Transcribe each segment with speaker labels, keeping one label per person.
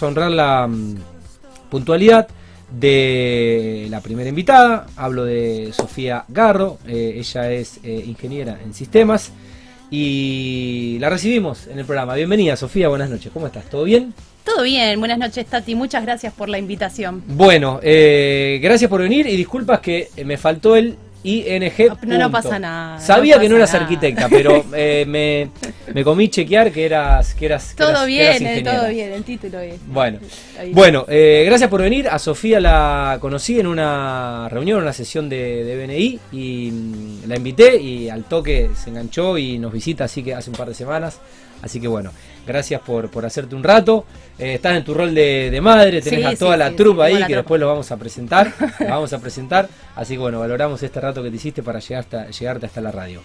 Speaker 1: vamos a honrar la mm, puntualidad de la primera invitada. Hablo de Sofía Garro. Eh, ella es eh, ingeniera en sistemas. Y la recibimos en el programa. Bienvenida, Sofía. Buenas noches. ¿Cómo estás? ¿Todo bien?
Speaker 2: Todo bien, buenas noches Tati, muchas gracias por la invitación.
Speaker 1: Bueno, eh, gracias por venir y disculpas que me faltó el ING.
Speaker 2: No, no pasa nada.
Speaker 1: Sabía que no eras arquitecta, pero eh, me, me, comí chequear que eras. Que eras
Speaker 2: todo bien, eh, todo bien, el título es.
Speaker 1: Bueno, bueno eh, gracias por venir. A Sofía la conocí en una reunión, en una sesión de, de, BNI y mm, la invité y al toque se enganchó y nos visita, así que hace un par de semanas. Así que bueno, gracias por, por hacerte un rato. Eh, estás en tu rol de, madre, tenés a toda la trupa ahí que después lo vamos a presentar. la vamos a presentar. Así que bueno, valoramos este rato que te hiciste para llegar hasta, llegarte hasta la radio.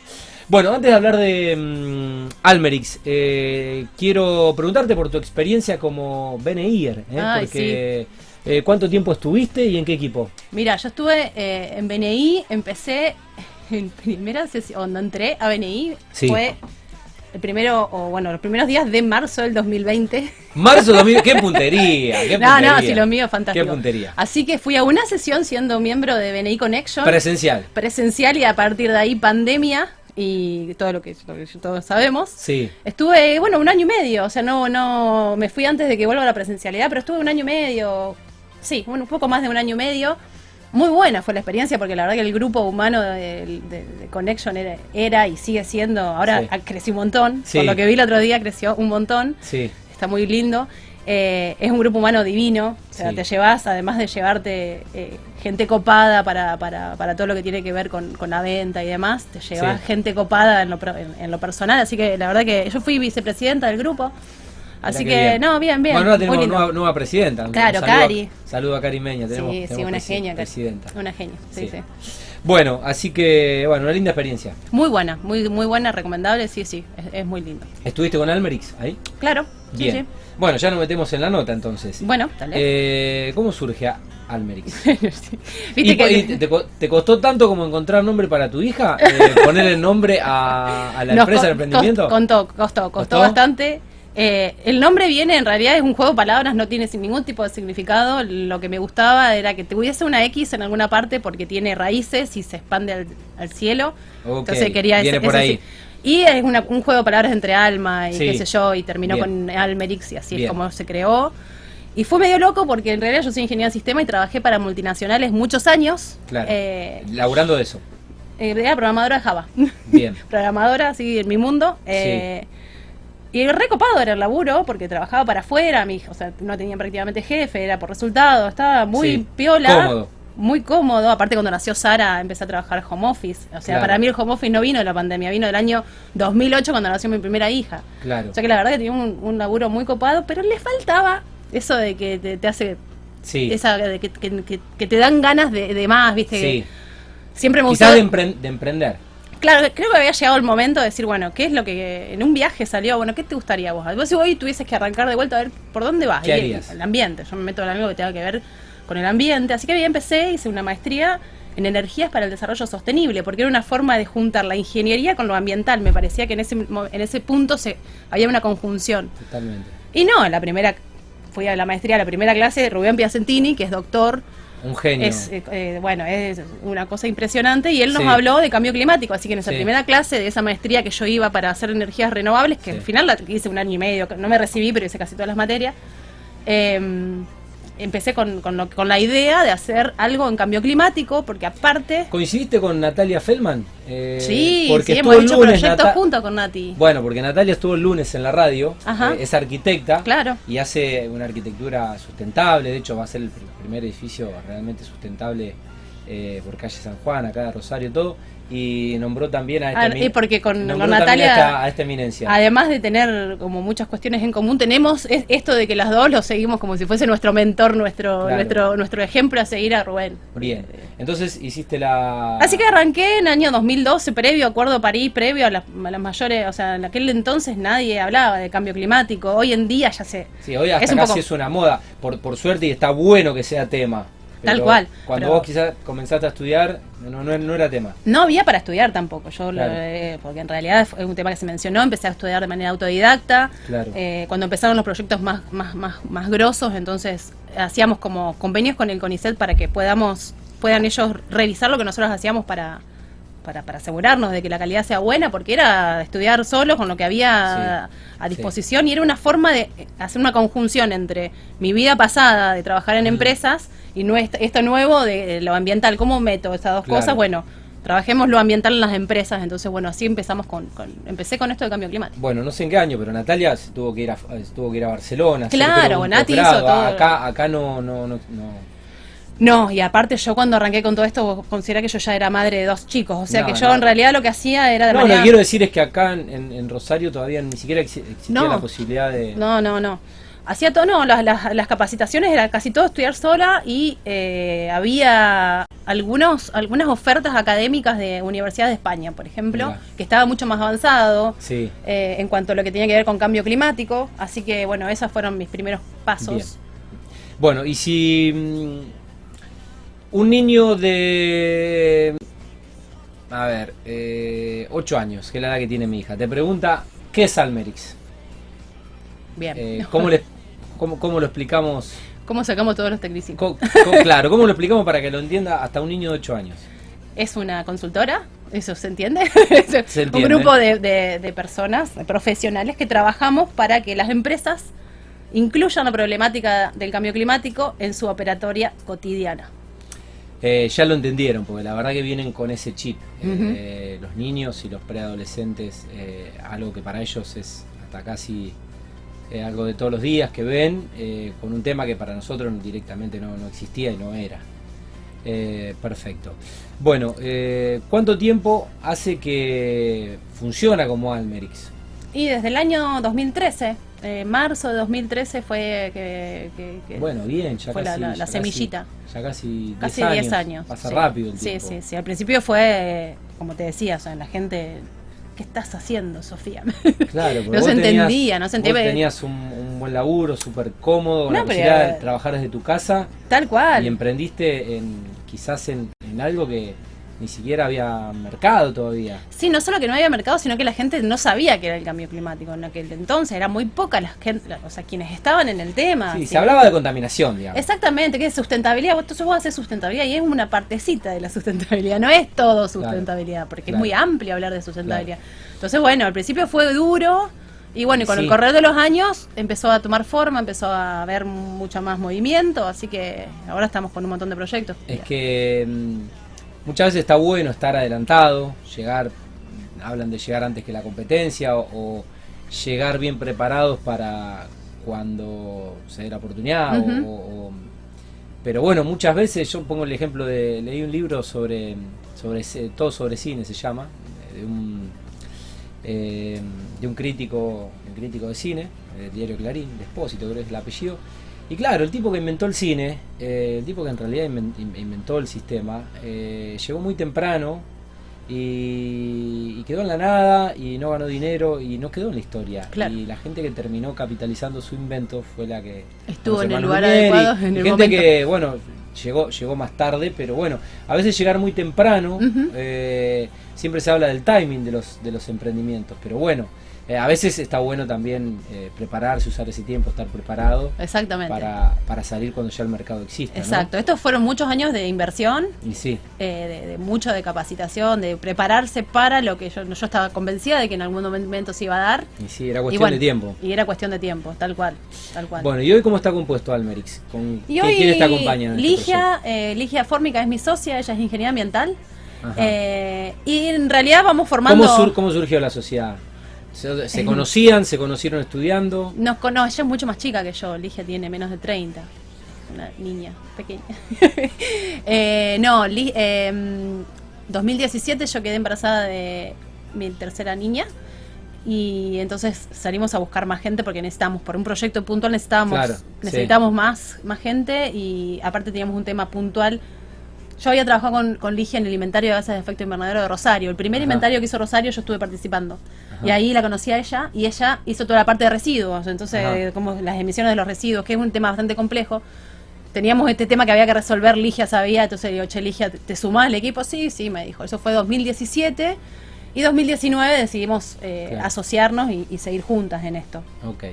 Speaker 1: Bueno, antes de hablar de mm, Almerix, eh, quiero preguntarte por tu experiencia como BNIer, ¿eh? porque eh, ¿cuánto tiempo estuviste y en qué equipo?
Speaker 2: Mira, yo estuve en BNI, empecé en primera sesión, cuando entré a BNI, fue el primero, o bueno, los primeros días de marzo del 2020.
Speaker 1: Marzo 2020, qué puntería, qué puntería.
Speaker 2: No, no, sí, lo mío fantástico.
Speaker 1: Qué puntería.
Speaker 2: Así que fui a una sesión siendo miembro de BNI Connection.
Speaker 1: Presencial.
Speaker 2: Presencial y a partir de ahí pandemia y todo lo que, todos sabemos.
Speaker 1: Sí.
Speaker 2: Estuve, bueno, un año y medio, o sea, no, no, me fui antes de que vuelva a la presencialidad, pero estuve un año y medio, sí, un poco más de un año y medio muy buena fue la experiencia porque la verdad que el grupo humano de, Connection era, y sigue siendo, ahora creció un montón, por lo que vi el otro día creció un montón,
Speaker 1: sí.
Speaker 2: está muy lindo. Eh, es un grupo humano divino, o sea, te llevas, además de llevarte eh, gente copada para, para, para, todo lo que tiene que ver con, la venta y demás, te llevas gente copada en lo, en lo personal, así que la verdad que yo fui vicepresidenta del grupo. Así que, no, bien, bien.
Speaker 1: Bueno, ahora tenemos nueva, nueva, presidenta.
Speaker 2: Claro, Cari.
Speaker 1: Saludo a Cari Meña.
Speaker 2: Tenemos, sí, sí, una genia. Presidenta. Una genia, sí, sí,
Speaker 1: Bueno, así que, bueno, una linda experiencia.
Speaker 2: Muy buena, muy muy buena, recomendable, sí, sí, es, muy lindo.
Speaker 1: ¿Estuviste con Almerix ahí?
Speaker 2: Claro,
Speaker 1: bien. Bueno, ya nos metemos en la nota entonces.
Speaker 2: Bueno, dale.
Speaker 1: Eh, ¿Cómo surge Almerix? ¿Viste que... te, costó tanto como encontrar nombre para tu hija? Eh, ¿Poner el nombre a, la empresa de emprendimiento?
Speaker 2: Costó, costó, costó bastante. Eh, el nombre viene, en realidad es un juego de palabras, no tiene sin ningún tipo de significado. Lo que me gustaba era que tuviese una X en alguna parte porque tiene raíces y se expande al, cielo. Entonces quería
Speaker 1: por ahí.
Speaker 2: Y es un juego de palabras entre alma y qué sé yo, y terminó con Almerix y así es como se creó. Y fue medio loco porque en realidad yo soy ingeniero de sistema y trabajé para multinacionales muchos años.
Speaker 1: Claro. Eh, Laburando de eso.
Speaker 2: Eh, era programadora de Java.
Speaker 1: Bien.
Speaker 2: programadora, sí, en mi mundo. Eh, y recopado era el laburo, porque trabajaba para afuera, mi, o sea, no tenía prácticamente jefe, era por resultado, estaba muy piola.
Speaker 1: Cómodo.
Speaker 2: Muy cómodo, aparte cuando nació Sara empecé a trabajar home office. O sea, para mí el home office no vino de la pandemia, vino del año 2008 cuando nació mi primera hija.
Speaker 1: Claro.
Speaker 2: O sea que la verdad que tenía un, laburo muy copado, pero le faltaba eso de que te, hace...
Speaker 1: Sí.
Speaker 2: Esa, de que, que, te dan ganas de, más, ¿viste?
Speaker 1: Sí.
Speaker 2: Siempre me
Speaker 1: gustó... de, de emprender.
Speaker 2: Claro, creo que había llegado el momento de decir, bueno, ¿qué es lo que en un viaje salió? Bueno, ¿qué te gustaría vos? Vos si hoy tuvieses que arrancar de vuelta a ver por dónde vas.
Speaker 1: ¿Qué harías?
Speaker 2: El, ambiente. Yo me meto en algo que tenga que ver con el ambiente. Así que ahí empecé, hice una maestría en energías para el desarrollo sostenible, porque era una forma de juntar la ingeniería con lo ambiental. Me parecía que en ese, en ese punto se, había una conjunción.
Speaker 1: Totalmente.
Speaker 2: Y no, en la primera, fui a la maestría, a la primera clase, Rubén Piacentini, que es doctor
Speaker 1: un genio.
Speaker 2: Es, eh, eh, bueno, es una cosa impresionante y él nos habló de cambio climático, así que en esa primera clase de esa maestría que yo iba para hacer energías renovables, que al final la hice un año y medio, no me recibí, pero hice casi todas las materias, eh, empecé con, con, la idea de hacer algo en cambio climático, porque aparte...
Speaker 1: ¿Coincidiste con Natalia Feldman?
Speaker 2: Eh, sí, porque sí, hemos hecho proyectos juntos con Nati.
Speaker 1: Bueno, porque Natalia estuvo el lunes en la radio, eh, es arquitecta
Speaker 2: claro.
Speaker 1: y hace una arquitectura sustentable, de hecho va a ser el primer edificio realmente sustentable eh, por calle San Juan, acá de Rosario, todo y nombró también a esta,
Speaker 2: ah, porque con, Natalia
Speaker 1: a esta, eminencia.
Speaker 2: Además de tener como muchas cuestiones en común, tenemos esto de que las dos lo seguimos como si fuese nuestro mentor, nuestro nuestro nuestro ejemplo a seguir a Rubén.
Speaker 1: Bien. Entonces hiciste la
Speaker 2: Así que arranqué en el año 2012, previo Acuerdo París, previo a las, mayores, o sea, en aquel entonces nadie hablaba de cambio climático. Hoy en día ya sé.
Speaker 1: Sí, hoy hasta casi es una moda, por por suerte y está bueno que sea tema.
Speaker 2: Tal cual.
Speaker 1: Cuando vos quizás comenzaste a estudiar, no, no, era tema.
Speaker 2: No había para estudiar tampoco, yo porque en realidad es un tema que se mencionó, empecé a estudiar de manera autodidacta. Eh, cuando empezaron los proyectos más, más, más, más grosos, entonces hacíamos como convenios con el CONICET para que podamos, puedan ellos revisar lo que nosotros hacíamos para para, para, asegurarnos de que la calidad sea buena, porque era estudiar solo con lo que había a disposición y era una forma de hacer una conjunción entre mi vida pasada de trabajar en empresas y no esto nuevo de lo ambiental. ¿Cómo meto esas dos cosas? Bueno, trabajemos lo ambiental en las empresas. Entonces, bueno, así empezamos con, empecé con esto de cambio climático.
Speaker 1: Bueno, no sé en qué año, pero Natalia tuvo que ir a, tuvo que ir a Barcelona.
Speaker 2: Claro, Nati hizo todo.
Speaker 1: Acá, acá no, no, no
Speaker 2: no, y aparte yo cuando arranqué con todo esto, considera que yo ya era madre de dos chicos, o sea que yo en realidad lo que hacía era de
Speaker 1: No, lo que quiero decir es que acá en, Rosario todavía ni siquiera existía la posibilidad de...
Speaker 2: No, no, no. Hacía todo, no, las, las, capacitaciones era casi todo estudiar sola y eh, había algunos, algunas ofertas académicas de Universidad de España, por ejemplo, que estaba mucho más avanzado
Speaker 1: sí.
Speaker 2: Eh, en cuanto a lo que tenía que ver con cambio climático, así que bueno, esos fueron mis primeros pasos.
Speaker 1: Bueno, y si mm, un niño de. A ver, eh, 8 años, que es la edad que tiene mi hija, te pregunta: ¿qué es Almerix?
Speaker 2: Bien.
Speaker 1: Eh, ¿cómo, le, cómo, lo explicamos?
Speaker 2: ¿Cómo sacamos todos los tecnicismos?
Speaker 1: claro, ¿cómo lo explicamos para que lo entienda hasta un niño de 8 años?
Speaker 2: Es una consultora, ¿eso se entiende? un grupo de, de personas, profesionales que trabajamos para que las empresas incluyan la problemática del cambio climático en su operatoria cotidiana.
Speaker 1: Eh, ya lo entendieron, porque la verdad que vienen con ese chip. Eh, los niños y los preadolescentes, eh, algo que para ellos es hasta casi algo de todos los días que ven, con un tema que para nosotros directamente no, existía y no era. perfecto. Bueno, ¿cuánto tiempo hace que funciona como Almerix?
Speaker 2: Y desde el año 2013. marzo de 2013 fue que,
Speaker 1: bueno bien ya
Speaker 2: fue la, semillita
Speaker 1: ya casi 10 años. Pasa rápido el
Speaker 2: tiempo. Sí, sí, sí. Al principio fue, como te decía, o sea, la gente ¿qué estás haciendo, Sofía?
Speaker 1: Claro,
Speaker 2: no se entendía, no se entendía.
Speaker 1: tenías un, buen laburo, súper cómodo, la posibilidad de trabajar desde tu casa.
Speaker 2: Tal cual.
Speaker 1: Y emprendiste en quizás en algo que ni siquiera había mercado todavía.
Speaker 2: Sí, no solo que no había mercado, sino que la gente no sabía que era el cambio climático en aquel entonces. Era muy poca las gente, o sea, quienes estaban en el tema.
Speaker 1: Sí, se hablaba de contaminación, digamos.
Speaker 2: Exactamente, que es sustentabilidad. Entonces vos haces sustentabilidad y es una partecita de la sustentabilidad, no es todo sustentabilidad, porque es muy amplio hablar de sustentabilidad. Entonces, bueno, al principio fue duro. Y bueno, y con el correr de los años empezó a tomar forma, empezó a haber mucho más movimiento, así que ahora estamos con un montón de proyectos.
Speaker 1: Es que mm, Muchas veces está bueno estar adelantado, llegar, hablan de llegar antes que la competencia o, llegar bien preparados para cuando se dé la oportunidad. pero bueno, muchas veces yo pongo el ejemplo de, leí un libro sobre, sobre todo sobre cine se llama, de un, eh, de un crítico, un crítico de cine, del diario Clarín, Despósito creo que es el apellido, y claro, el tipo que inventó el cine, eh, el tipo que en realidad inventó el sistema, eh, llegó muy temprano y, quedó en la nada y no ganó dinero y no quedó en la historia. Y la gente que terminó capitalizando su invento fue la que
Speaker 2: estuvo en el lugar adecuado. En
Speaker 1: el gente que, bueno, llegó, llegó más tarde, pero bueno, a veces llegar muy temprano, eh, siempre se habla del timing de los, de los emprendimientos, pero bueno. Eh, a veces está bueno también eh, prepararse, usar ese tiempo, estar preparado.
Speaker 2: Exactamente.
Speaker 1: Para, para salir cuando ya el mercado existe.
Speaker 2: Exacto. Estos fueron muchos años de inversión.
Speaker 1: Y sí.
Speaker 2: Eh, de, mucho de capacitación, de prepararse para lo que yo, yo estaba convencida de que en algún momento se iba a dar.
Speaker 1: Y sí, era cuestión de tiempo.
Speaker 2: Y era cuestión de tiempo, tal cual. Tal cual.
Speaker 1: Bueno, ¿y hoy cómo está compuesto Almerix? ¿Con y hoy, ¿Quién está acompañando?
Speaker 2: Este Ligia, Ligia Fórmica es mi socia, ella es ingeniera ambiental. y en realidad vamos formando.
Speaker 1: ¿Cómo, ¿Cómo surgió la sociedad? ¿Se, conocían? ¿Se conocieron estudiando?
Speaker 2: Nos conoce, ella es mucho más chica que yo, Ligia tiene menos de 30, una niña pequeña. eh, no, eh, 2017 yo quedé embarazada de mi tercera niña y entonces salimos a buscar más gente porque necesitamos, por un proyecto puntual necesitábamos, necesitamos más, más gente y aparte teníamos un tema puntual yo había trabajado con, con Ligia en el inventario de gases de efecto invernadero de Rosario. El primer inventario que hizo Rosario yo estuve participando. Y ahí la conocí a ella y ella hizo toda la parte de residuos. Entonces, como las emisiones de los residuos, que es un tema bastante complejo. teníamos este tema que había que resolver, Ligia sabía, entonces digo, che, Ligia, ¿te sumás al equipo? Sí, sí, me dijo. Eso fue 2017 y 2019 decidimos eh, asociarnos y, y, seguir juntas en esto.
Speaker 1: Ok.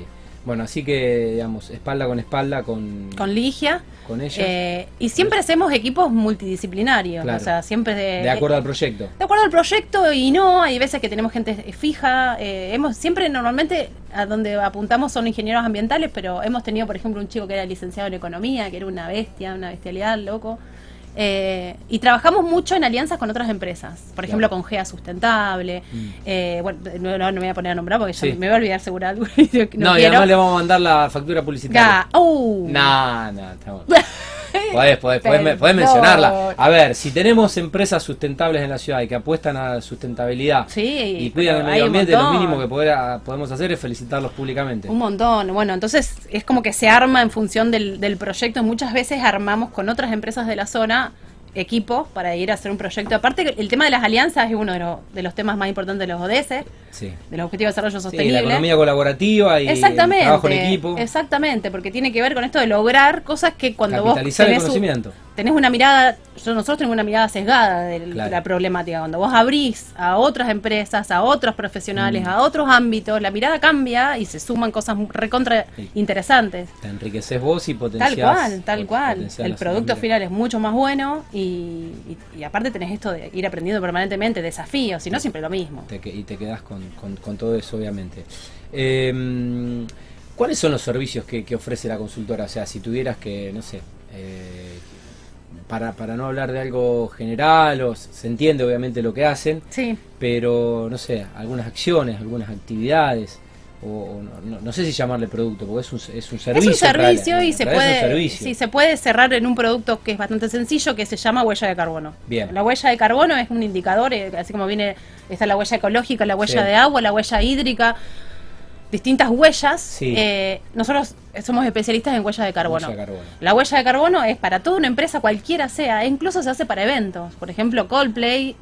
Speaker 1: Bueno, así que, digamos, espalda con espalda con...
Speaker 2: Con Ligia. Con ella. Eh, y siempre hacemos equipos multidisciplinarios, o sea, siempre
Speaker 1: de... De acuerdo al proyecto.
Speaker 2: De acuerdo al proyecto y no, hay veces que tenemos gente fija, eh, hemos siempre normalmente a donde apuntamos son ingenieros ambientales, pero hemos tenido, por ejemplo, un chico que era licenciado en economía, que era una bestia, una bestialidad, loco. Eh, y trabajamos mucho en alianzas con otras empresas, por ejemplo con GEA Sustentable. Mm. Eh, bueno, no, me voy a poner a nombrar porque ya me voy a olvidar seguro
Speaker 1: no, y además le vamos a mandar la factura publicitaria. Uh. No, no, estamos. Podés, podés, mencionarla. A ver, si tenemos empresas sustentables en la ciudad y que apuestan a la sustentabilidad y cuidan el medio ambiente, lo mínimo que podemos hacer es felicitarlos públicamente.
Speaker 2: Un montón. Bueno, entonces es como que se arma en función del, del proyecto. Muchas veces armamos con otras empresas de la zona equipo para ir a hacer un proyecto. Aparte, el tema de las alianzas es uno de, los temas más importantes de los ODS, de los Objetivos de Desarrollo Sostenible.
Speaker 1: la economía colaborativa y
Speaker 2: exactamente,
Speaker 1: trabajo en equipo.
Speaker 2: Exactamente, porque tiene que ver con esto de lograr cosas que cuando vos
Speaker 1: tenés, el conocimiento.
Speaker 2: Tenés una mirada, nosotros tenemos una mirada sesgada de, la problemática. Cuando vos abrís a otras empresas, a otros profesionales, mm. a otros ámbitos, la mirada cambia y se suman cosas recontra interesantes.
Speaker 1: Te enriqueces vos y potenciás.
Speaker 2: Tal cual, tal cual. El producto final es mucho más bueno y y, aparte tenés esto de ir aprendiendo permanentemente, desafíos, si no siempre lo mismo.
Speaker 1: y te quedas con, todo eso, obviamente. Em, ¿Cuáles son los servicios que, ofrece la consultora? O sea, si tuvieras que, no sé, eh, para, para no hablar de algo general, o se entiende obviamente lo que hacen,
Speaker 2: sí.
Speaker 1: pero no sé, algunas acciones, algunas actividades o, no, sé si llamarle producto, porque es un, es un servicio.
Speaker 2: Es un servicio y se puede, sí, se puede cerrar en un producto que es bastante sencillo, que se llama huella de carbono.
Speaker 1: Bien.
Speaker 2: La huella de carbono es un indicador, eh, así como viene, está la huella ecológica, la huella de agua, la huella hídrica, distintas huellas. Eh, nosotros somos especialistas en huella de carbono. La huella de carbono es para toda una empresa, cualquiera sea, e incluso se hace para eventos. Por ejemplo, Coldplay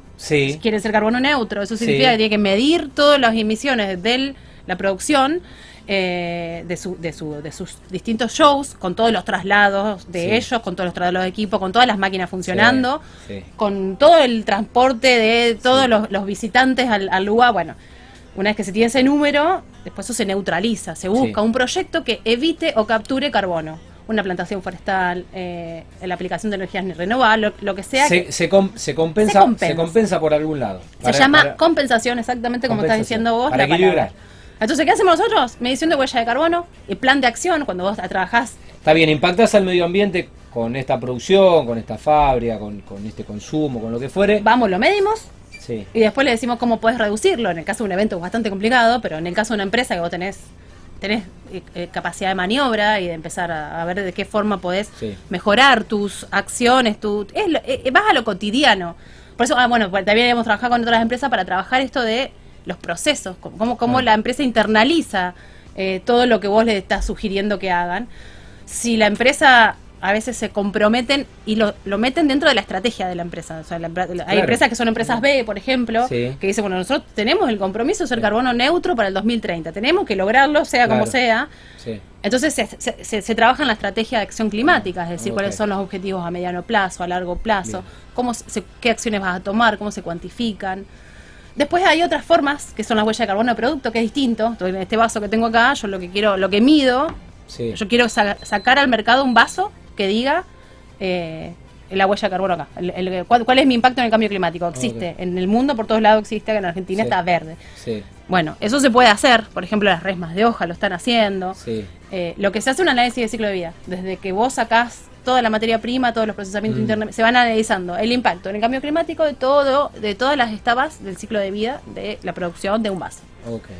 Speaker 2: quiere ser carbono neutro, eso significa que tiene que medir todas las emisiones del la producción eh, de, su, de, su, de, sus distintos shows, con todos los traslados de ellos, con todos los traslados de equipo, con todas las máquinas funcionando, con todo el transporte de todos los, visitantes al, lugar. Bueno, una vez que se tiene ese número, después eso se neutraliza, se busca un proyecto que evite o capture carbono. Una plantación forestal, eh, la aplicación de energías renovables, lo, que sea.
Speaker 1: Se, se, compensa, se, compensa, por algún lado.
Speaker 2: se llama compensación, exactamente como estás diciendo vos.
Speaker 1: Para equilibrar.
Speaker 2: Entonces, ¿qué hacemos nosotros? Medición de huella de carbono y plan de acción cuando vos trabajás.
Speaker 1: Está bien, impactás al medio ambiente con esta producción, con esta fábrica, con, este consumo, con lo que fuere.
Speaker 2: Vamos, lo medimos. Sí. Y después le decimos cómo puedes reducirlo. En el caso de un evento es bastante complicado, pero en el caso de una empresa que vos tenés tenés eh, eh, capacidad de maniobra y de empezar a, ver de qué forma podés mejorar tus acciones, tu, eh, vas a lo cotidiano. Por eso, ah, bueno, pues también hemos trabajado con otras empresas para trabajar esto de los procesos, cómo, cómo la empresa internaliza eh, todo lo que vos le estás sugiriendo que hagan. Si la empresa a veces se comprometen y lo, lo meten dentro de la estrategia de la empresa. hay empresas que son empresas B, por ejemplo, que dicen, bueno, nosotros tenemos el compromiso de ser carbono neutro para el 2030, tenemos que lograrlo, sea como sea. Entonces se, se, trabaja en la estrategia de acción climática, es decir, cuáles son los objetivos a mediano plazo, a largo plazo, cómo qué acciones vas a tomar, cómo se cuantifican. Después hay otras formas, que son las huellas de carbono de producto, que es distinto. Entonces, en este vaso que tengo acá, yo lo que quiero, lo que mido, yo quiero sacar al mercado un vaso que diga eh, la huella de carbono acá. ¿cuál, es mi impacto en el cambio climático? Existe. En el mundo, por todos lados existe, en Argentina está verde. Bueno, eso se puede hacer. Por ejemplo, las resmas de hoja lo están haciendo. Eh, lo que se hace es un análisis de ciclo de vida. Desde que vos sacás toda la materia prima, todos los procesamientos mm. internos, se van analizando el impacto en el cambio climático de todo, de todas las etapas del ciclo de vida de la producción de un vaso.
Speaker 1: Okay.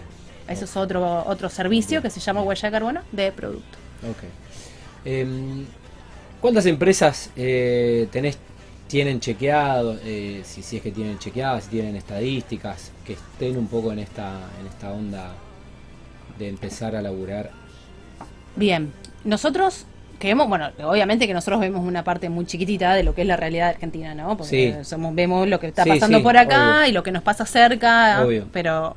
Speaker 2: Eso es otro otro servicio que se llama huella de carbono de producto.
Speaker 1: Okay. Em, ¿Cuántas empresas eh, tenés, tienen chequeado, eh, si, si es que tienen chequeadas, si tienen estadísticas, que estén un poco en esta, en esta onda de empezar a laburar?
Speaker 2: Bien, nosotros vemos, bueno, obviamente que nosotros vemos una parte muy chiquitita de lo que es la realidad argentina, ¿no? Porque somos, vemos lo que está pasando por acá y lo que nos pasa cerca, pero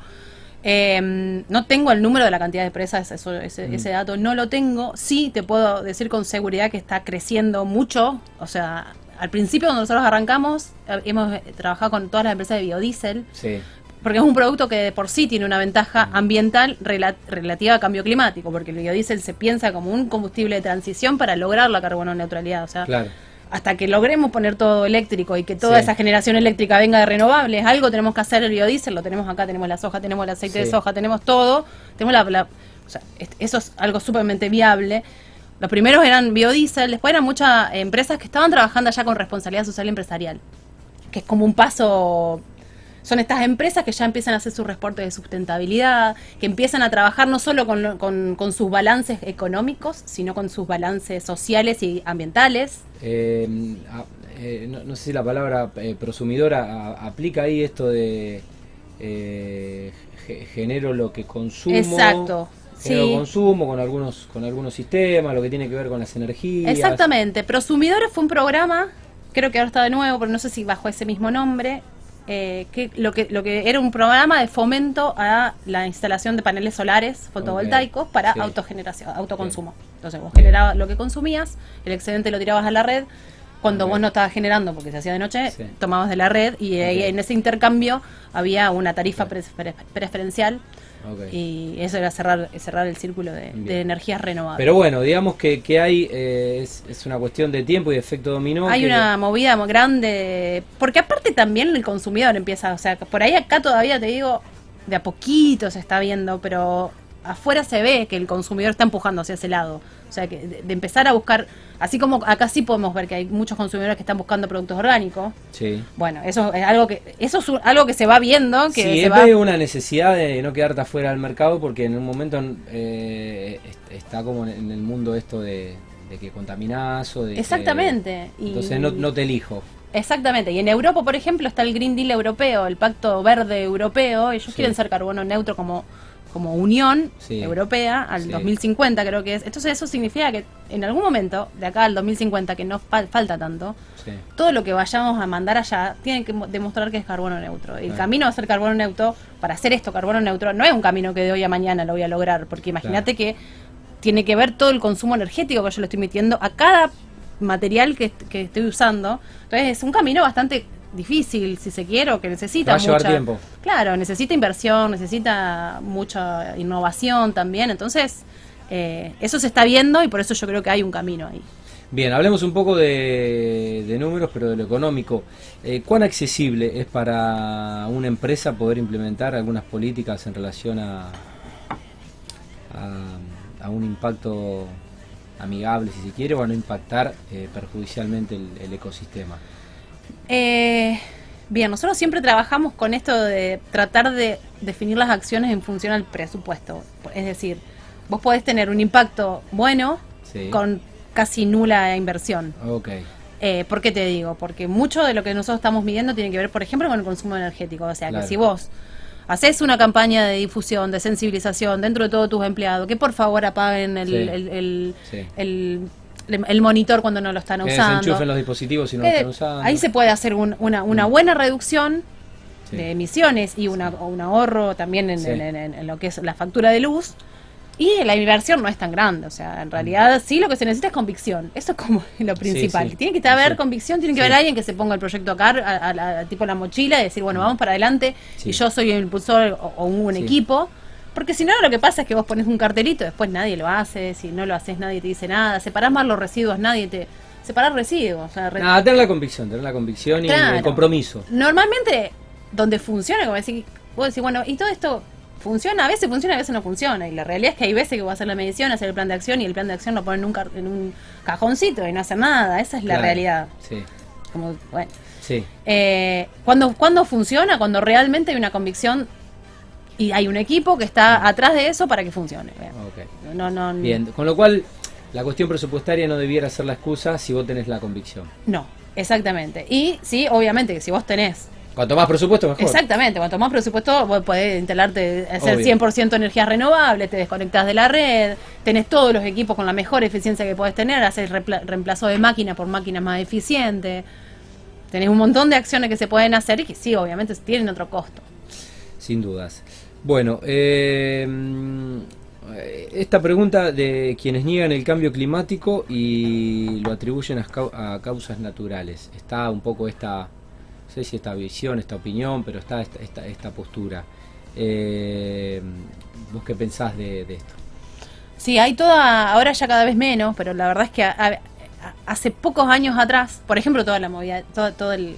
Speaker 2: Em, no tengo el número de la cantidad de empresas, eso, ese, mm. ese, dato no lo tengo. Sí te puedo decir con seguridad que está creciendo mucho. O sea, al principio cuando nosotros arrancamos, eh, hemos trabajado con todas las empresas de biodiesel. Sí. Porque es un producto que de por sí tiene una ventaja mm. ambiental relativa a cambio climático, porque el biodiesel se piensa como un combustible de transición para lograr la carbono neutralidad. O sea, claro hasta que logremos poner todo eléctrico y que toda esa generación eléctrica venga de renovables, algo tenemos que hacer el biodiesel, lo tenemos acá, tenemos la soja, tenemos el aceite de soja, tenemos todo, tenemos la, o sea, eso es algo súpermente viable. Los primeros eran biodiesel, después eran muchas empresas que estaban trabajando allá con responsabilidad social empresarial, que es como un paso son estas empresas que ya empiezan a hacer sus reportes de sustentabilidad, que empiezan a trabajar no solo con, sus balances económicos, sino con sus balances sociales y ambientales.
Speaker 1: Eh, eh, no, sé si la palabra eh, prosumidora aplica ahí esto de genero lo que consumo.
Speaker 2: Exacto.
Speaker 1: Sí. consumo con algunos con algunos sistemas, lo que tiene que ver con las energías.
Speaker 2: Exactamente. Prosumidores fue un programa, creo que ahora está de nuevo, pero no sé si bajo ese mismo nombre, eh, que lo que lo que era un programa de fomento a la instalación de paneles solares fotovoltaicos para autogeneración, autoconsumo. Entonces vos generabas lo que consumías, el excedente lo tirabas a la red. Cuando vos no estabas generando porque se hacía de noche, tomabas de la red y en ese intercambio había una tarifa preferencial y eso era cerrar, cerrar el círculo de, energías renovables.
Speaker 1: Pero bueno, digamos que, que hay, eh, es, una cuestión de tiempo y de efecto dominó.
Speaker 2: Hay una movida grande, porque aparte también el consumidor empieza, o sea, por ahí acá todavía te digo, de a poquito se está viendo, pero afuera se ve que el consumidor está empujando hacia ese lado. O sea, que de, empezar a buscar, así como acá sí podemos ver que hay muchos consumidores que están buscando productos orgánicos. Sí. Bueno, eso es algo que eso es algo que se va viendo. Que
Speaker 1: sí,
Speaker 2: se
Speaker 1: es una necesidad de no quedarte afuera del mercado porque en un momento eh, está como en el mundo esto de, que contaminás o de
Speaker 2: Exactamente.
Speaker 1: entonces no, no te elijo.
Speaker 2: Exactamente, y en Europa, por ejemplo, está el Green Deal europeo, el Pacto Verde Europeo, ellos quieren ser carbono neutro como como Unión Europea al 2050 creo que es. Entonces eso significa que en algún momento, de acá al 2050, que no falta tanto, todo lo que vayamos a mandar allá tiene que demostrar que es carbono neutro. El camino a ser carbono neutro, para hacer esto carbono neutro, no es un camino que de hoy a mañana lo voy a lograr, porque imagínate que tiene que ver todo el consumo energético que yo le estoy metiendo a cada material que, que estoy usando. Entonces es un camino bastante difícil, si se quiere, o que necesita
Speaker 1: Va a llevar tiempo.
Speaker 2: Claro, necesita inversión, necesita mucha innovación también. Entonces, eh, eso se está viendo y por eso yo creo que hay un camino ahí.
Speaker 1: Bien, hablemos un poco de, números, pero de lo económico. Eh, ¿Cuán accesible es para una empresa poder implementar algunas políticas en relación a, a, un impacto amigable, si se quiere, o a no impactar eh, perjudicialmente el ecosistema?
Speaker 2: Eh, bien, nosotros siempre trabajamos con esto de tratar de definir las acciones en función al presupuesto. Es decir, vos podés tener un impacto bueno con casi nula inversión.
Speaker 1: Okay.
Speaker 2: Eh, ¿Por qué te digo? Porque mucho de lo que nosotros estamos midiendo tiene que ver, por ejemplo, con el consumo energético. O sea, que si vos haces una campaña de difusión, de sensibilización dentro de todos tus empleados, que por favor apaguen el el monitor cuando no lo están usando.
Speaker 1: Enchufen los dispositivos si no lo están usando.
Speaker 2: Ahí se puede hacer una, una mm. buena reducción de emisiones y una, un ahorro también en, lo que es la factura de luz. Y la inversión no es tan grande, o sea, en realidad sí lo que se necesita es convicción. Eso es como lo principal. Tiene que haber convicción, tiene que haber alguien que se ponga el proyecto acá, a, tipo la mochila y decir, bueno, vamos para adelante y yo soy el impulsor o, un equipo porque si no, lo que pasa es que vos pones un cartelito, después nadie lo hace, si no lo haces nadie te dice nada, separás más los residuos, nadie te... Separar residuos. O sea,
Speaker 1: tener la convicción, tener la convicción y el compromiso.
Speaker 2: Normalmente, donde funciona, como decir, vos decís, bueno, y todo esto funciona, a veces funciona, a veces no funciona. Y la realidad es que hay veces que voy a hacer la medición, hacer el plan de acción y el plan de acción lo ponen en un, en un cajoncito y no hace nada. Esa es la realidad.
Speaker 1: Sí.
Speaker 2: Como, bueno. Sí. Eh, cuando, cuando funciona, cuando realmente hay una convicción y hay un equipo que está atrás de eso para que funcione.
Speaker 1: No, no, Bien, con lo cual la cuestión presupuestaria no debiera ser la excusa si vos tenés la convicción.
Speaker 2: No, exactamente. Y sí, obviamente que si vos tenés
Speaker 1: Cuanto más presupuesto, mejor.
Speaker 2: Exactamente, cuanto más presupuesto, vos podés instalarte, hacer 100% energías renovables, te desconectás de la red, tenés todos los equipos con la mejor eficiencia que podés tener, haces reemplazo de máquina por máquina más eficiente. Tenés un montón de acciones que se pueden hacer y que sí, obviamente tienen otro costo.
Speaker 1: Sin dudas. Bueno, eh, esta pregunta de quienes niegan el cambio climático y lo atribuyen a, causas naturales. Está un poco esta, no sé si esta visión, esta opinión, pero está esta, esta, postura. Eh, ¿Vos qué pensás de, esto?
Speaker 2: Sí, hay toda, ahora ya cada vez menos, pero la verdad es que hace pocos años atrás, por ejemplo, toda la movida, todo, todo el,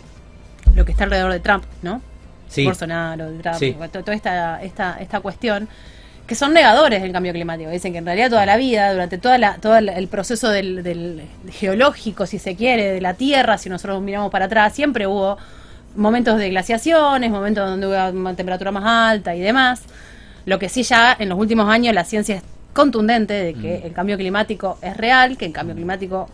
Speaker 2: lo que está alrededor de Trump, ¿no?
Speaker 1: Sí.
Speaker 2: Bolsonaro, Trump, toda esta, esta, esta cuestión que son negadores del cambio climático. Dicen que en realidad toda la vida, durante toda la, todo el proceso del, geológico, si se quiere, de la Tierra, si nosotros miramos para atrás, siempre hubo momentos de glaciaciones, momentos donde hubo una temperatura más alta y demás. Lo que sí ya en los últimos años la ciencia es contundente de que mm. el cambio climático es real, que el cambio climático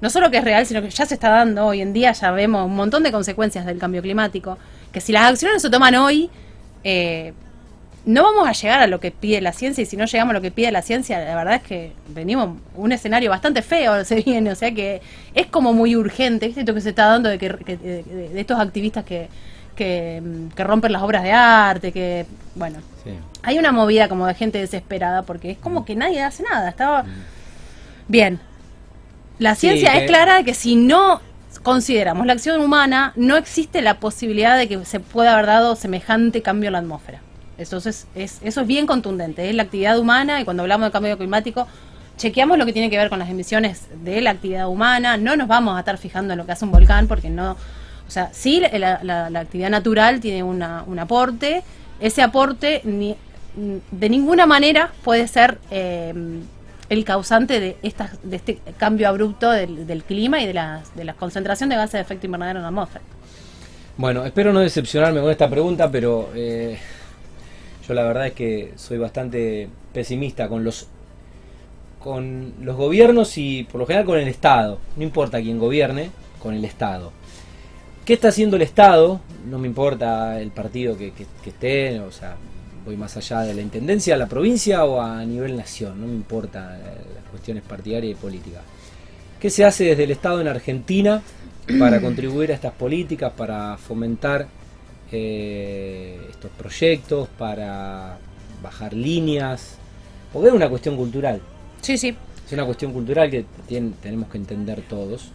Speaker 2: no solo que es real, sino que ya se está dando hoy en día, ya vemos un montón de consecuencias del cambio climático, que si las acciones se toman hoy, eh, no vamos a llegar a lo que pide la ciencia y si no llegamos a lo que pide la ciencia, la verdad es que venimos un escenario bastante feo se viene, o sea que es como muy urgente, esto que se está dando de, que, de, estos activistas que, que, rompen las obras de arte, que bueno, hay una movida como de gente desesperada porque es como mm. que nadie hace nada, estaba mm. bien. La ciencia es clara de que si no consideramos la acción humana, no existe la posibilidad de que se pueda haber dado semejante cambio en la atmósfera. Eso es, eso es bien contundente, es la actividad humana y cuando hablamos de cambio climático chequeamos lo que tiene que ver con las emisiones de la actividad humana, no nos vamos a estar fijando en lo que hace un volcán porque no, o sea, sí la, actividad natural tiene un aporte, ese aporte ni, de ninguna manera puede ser eh, el causante de, este cambio abrupto del, clima y de, las, de la concentración de gases de efecto invernadero en la atmósfera.
Speaker 1: Bueno, espero no decepcionarme con esta pregunta, pero eh, yo la verdad es que soy bastante pesimista con los con los gobiernos y por lo general con el Estado. No importa quién gobierne, con el Estado. ¿Qué está haciendo el Estado? No me importa el partido que, esté, o sea, voy más allá de la intendencia, a la provincia o a nivel nación, no me importa eh, las cuestiones partidarias y políticas. ¿Qué se hace desde el Estado en Argentina para contribuir a estas políticas, para fomentar eh, estos proyectos, para bajar líneas, porque es una cuestión cultural.
Speaker 2: Sí, sí.
Speaker 1: Es una cuestión cultural que tenemos que entender todos.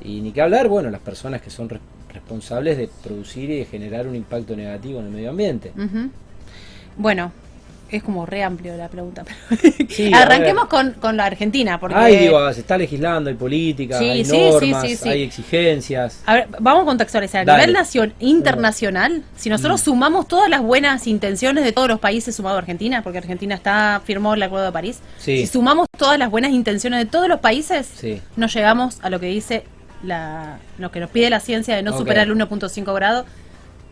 Speaker 1: Y ni que hablar, bueno, las personas que son responsables de producir y de generar un impacto negativo en el medio ambiente.
Speaker 2: Bueno, es como re amplio la pregunta. Pero Arranquemos con, con, la Argentina. Porque...
Speaker 1: digo, se está legislando, hay política, hay normas, hay exigencias.
Speaker 2: A ver, vamos a contextualizar. A nivel nación, internacional, si nosotros mm. sumamos todas las buenas intenciones de todos los países sumado a Argentina, porque Argentina está firmó el Acuerdo de París, si sumamos todas las buenas intenciones de todos los países, no llegamos a lo que dice la, lo que nos pide la ciencia de no superar el 1.5 grado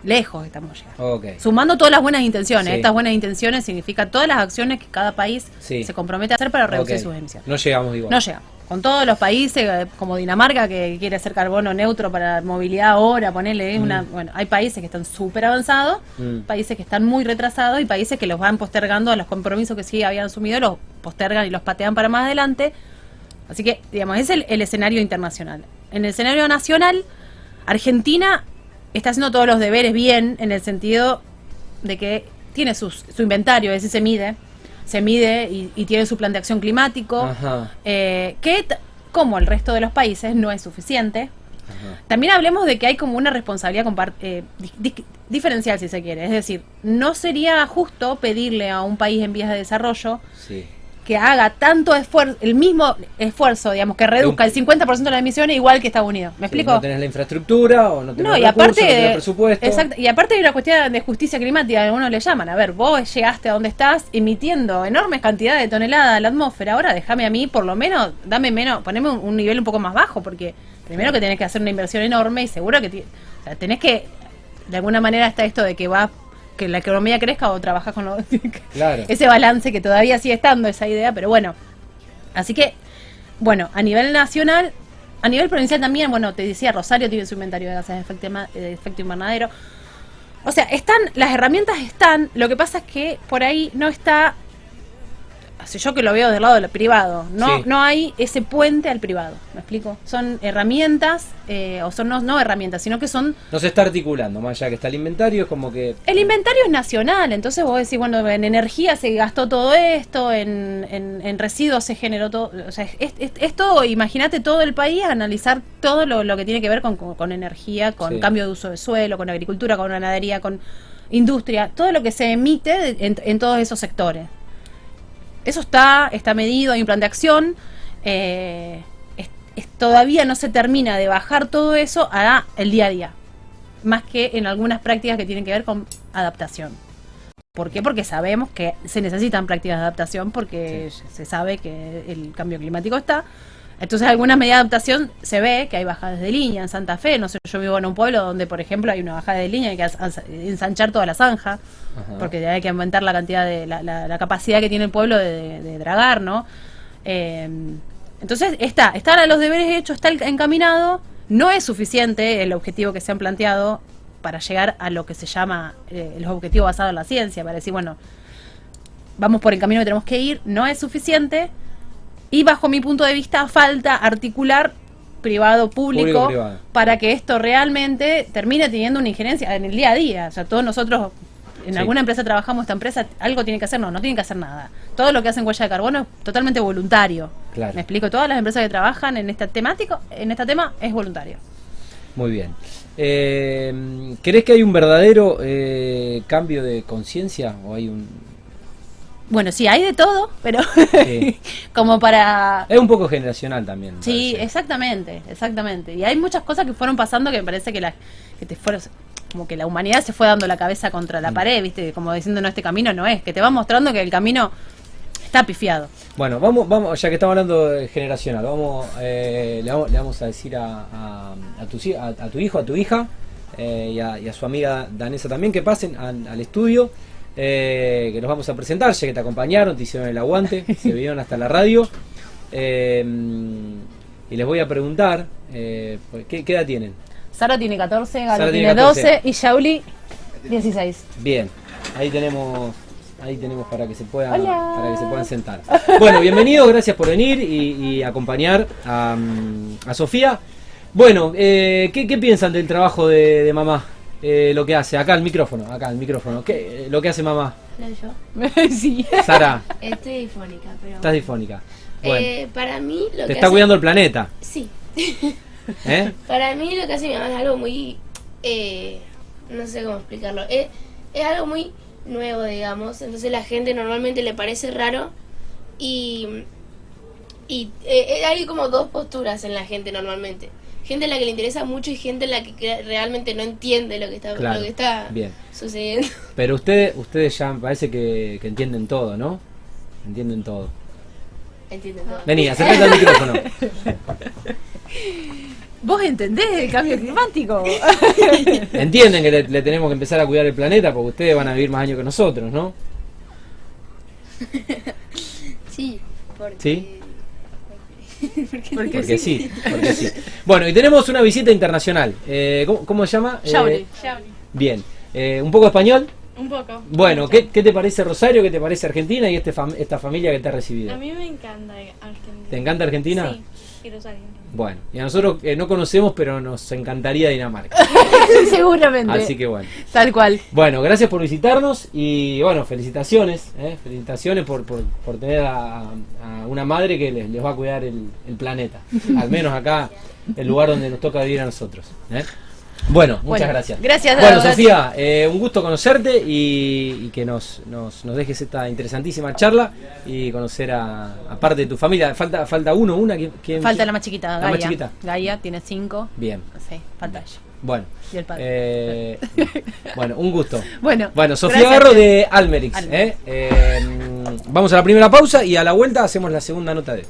Speaker 2: lejos estamos llegando. Sumando todas las buenas intenciones. Estas buenas intenciones significa todas las acciones que cada país se compromete a hacer para reducir sus emisiones.
Speaker 1: No llegamos igual.
Speaker 2: No llegamos. Con todos los países, eh, como Dinamarca, que quiere hacer carbono neutro para movilidad ahora, ponerle mm. una. Bueno, hay países que están súper avanzados, mm. países que están muy retrasados y países que los van postergando a los compromisos que sí habían asumido, los postergan y los patean para más adelante. Así que, digamos, es el escenario internacional. En el escenario nacional, Argentina está haciendo todos los deberes bien en el sentido de que tiene su inventario, ese se mide, se mide y, tiene su plan de acción climático, eh, que como el resto de los países no es suficiente. También hablemos de que hay como una responsabilidad eh, diferencial, si se quiere. Es decir, no sería justo pedirle a un país en vías de desarrollo sí que haga tanto esfuerzo, el mismo esfuerzo, digamos, que reduzca el 50% de las emisiones igual que Estados Unidos. ¿Me explico?
Speaker 1: no tenés la infraestructura o no tenés
Speaker 2: no, y aparte, el presupuesto. Exacto, y aparte hay una cuestión de justicia climática, algunos le llaman. A ver, vos llegaste a donde estás emitiendo enormes cantidades de toneladas a la atmósfera, ahora déjame a mí, por lo menos, dame menos, poneme un, nivel un poco más bajo, porque primero que tenés que hacer una inversión enorme y seguro que tenés que, de alguna manera está esto de que va que la economía crezca o trabajas con ese balance que todavía sigue estando esa idea, pero bueno. Así que, bueno, a nivel nacional, a nivel provincial también, bueno, te decía, Rosario tiene su inventario de gases de efecto, de efecto invernadero. O sea, están, las herramientas están, lo que pasa es que por ahí no está yo que lo veo del lado del privado, no, no hay ese puente al privado, ¿me explico? Son herramientas, eh, o son no, herramientas, sino que son...
Speaker 1: No se está articulando, más allá que está el inventario, es como que...
Speaker 2: El inventario es nacional, entonces vos decís, bueno, en energía se gastó todo esto, en, en, residuos se generó todo, o sea, es, todo, imagínate todo el país, analizar todo lo, que tiene que ver con, energía, con cambio de uso de suelo, con agricultura, con ganadería, con industria, todo lo que se emite en todos esos sectores. Eso está, está medido, hay un plan de acción. Eh, todavía no se termina de bajar todo eso a el día a día, más que en algunas prácticas que tienen que ver con adaptación. ¿Por qué? Porque sabemos que se necesitan prácticas de adaptación porque se sabe que el cambio climático está. Entonces, algunas medidas de adaptación se ve que hay bajadas de línea en Santa Fe. No sé, yo vivo en un pueblo donde, por ejemplo, hay una bajada de línea, hay que ensanchar toda la zanja, porque hay que aumentar la cantidad de la, capacidad que tiene el pueblo de, dragar, ¿no? Eh, entonces, está, están a los deberes hechos, está encaminado. No es suficiente el objetivo que se han planteado para llegar a lo que se llama eh, los objetivos basados en la ciencia, para decir, bueno, vamos por el camino que tenemos que ir, no es suficiente y bajo mi punto de vista falta articular privado público, para que esto realmente termine teniendo una injerencia en el día a día. O sea, todos nosotros en alguna empresa trabajamos, esta empresa algo tiene que hacer, no, no tiene que hacer nada. Todo lo que hacen huella de carbono es totalmente voluntario. Me explico, todas las empresas que trabajan en este temático, en este tema es voluntario.
Speaker 1: Muy bien. Eh, ¿Crees que hay un verdadero eh, cambio de conciencia o hay un
Speaker 2: bueno, sí, hay de todo, pero como para...
Speaker 1: Es un poco generacional también.
Speaker 2: Sí, exactamente, exactamente. Y hay muchas cosas que fueron pasando que me parece que, la, que te fueron... Como que la humanidad se fue dando la cabeza contra la mm. pared, ¿viste? Como diciendo, no, este camino no es. Que te va mostrando que el camino está pifiado.
Speaker 1: Bueno, vamos, vamos ya que estamos hablando de generacional, vamos, eh, le, vamos a decir a, a, tu, a, tu hijo, a tu hija eh, y, a, su amiga danesa también que pasen al estudio eh, que nos vamos a presentar, ya que te acompañaron, te hicieron el aguante, se vinieron hasta la radio. Eh, y les voy a preguntar, eh, ¿qué, edad tienen?
Speaker 2: Sara tiene 14, Galo tiene 12 y Shauli 16.
Speaker 1: Bien, ahí tenemos ahí tenemos para que se puedan para que se puedan sentar. Bueno, bienvenidos, gracias por venir y, acompañar a, Sofía. Bueno, ¿qué, piensan del trabajo de mamá? Eh, lo que hace. Acá el micrófono, acá el micrófono. ¿Qué, lo que hace mamá?
Speaker 3: yo?
Speaker 2: sí.
Speaker 1: Sara.
Speaker 3: Estoy difónica, pero.
Speaker 1: Estás difónica.
Speaker 3: Eh, para mí
Speaker 1: lo Te está cuidando el planeta.
Speaker 3: Sí. ¿Eh? Para mí lo que hace mi mamá es algo muy. Eh, no sé cómo explicarlo. Es, es algo muy nuevo, digamos. Entonces la gente normalmente le parece raro. Y. Y hay como dos posturas en la gente normalmente gente a la que le interesa mucho y gente a la que realmente no entiende lo que está, lo que está sucediendo.
Speaker 1: Pero ustedes, ustedes ya parece que, entienden todo, ¿no? Entienden todo.
Speaker 3: Entienden todo.
Speaker 1: Vení, acercate al micrófono.
Speaker 2: ¿Vos entendés el cambio climático?
Speaker 1: Entienden que le, tenemos que empezar a cuidar el planeta porque ustedes van a vivir más años que nosotros, ¿no?
Speaker 3: Sí, porque...
Speaker 1: ¿Sí? porque, sí. porque sí. Bueno, y tenemos una visita internacional. Eh, ¿cómo, se llama?
Speaker 2: Eh,
Speaker 1: bien. Eh, ¿Un poco español?
Speaker 4: Un poco.
Speaker 1: Bueno, ¿qué, te parece Rosario? ¿Qué te parece Argentina y este esta familia que te ha recibido?
Speaker 4: A mí me encanta Argentina.
Speaker 1: ¿Te encanta Argentina?
Speaker 4: Sí, Rosario.
Speaker 1: Bueno, y a nosotros eh, no conocemos, pero nos encantaría Dinamarca.
Speaker 2: Seguramente.
Speaker 1: Así que bueno.
Speaker 2: Tal cual.
Speaker 1: Bueno, gracias por visitarnos y bueno, felicitaciones. Eh, felicitaciones por, por, por tener a, una madre que les, les va a cuidar el, el, planeta. Al menos acá, el lugar donde nos toca vivir a nosotros. ¿eh? Bueno, muchas gracias.
Speaker 2: Gracias.
Speaker 1: Bueno, Sofía, eh, un gusto conocerte y, que nos, nos, nos, dejes esta interesantísima charla y conocer a, parte de tu familia. Falta falta uno, una. ¿quién,
Speaker 2: falta la más chiquita,
Speaker 1: la Más chiquita.
Speaker 2: Gaia tiene cinco.
Speaker 1: Bien.
Speaker 2: Sí, falta ella.
Speaker 1: Bueno.
Speaker 2: Y el padre.
Speaker 1: Eh, bueno, un gusto.
Speaker 2: Bueno,
Speaker 1: bueno Sofía Garro de Almerix. ¿eh? vamos a la primera pausa y a la vuelta hacemos la segunda nota de.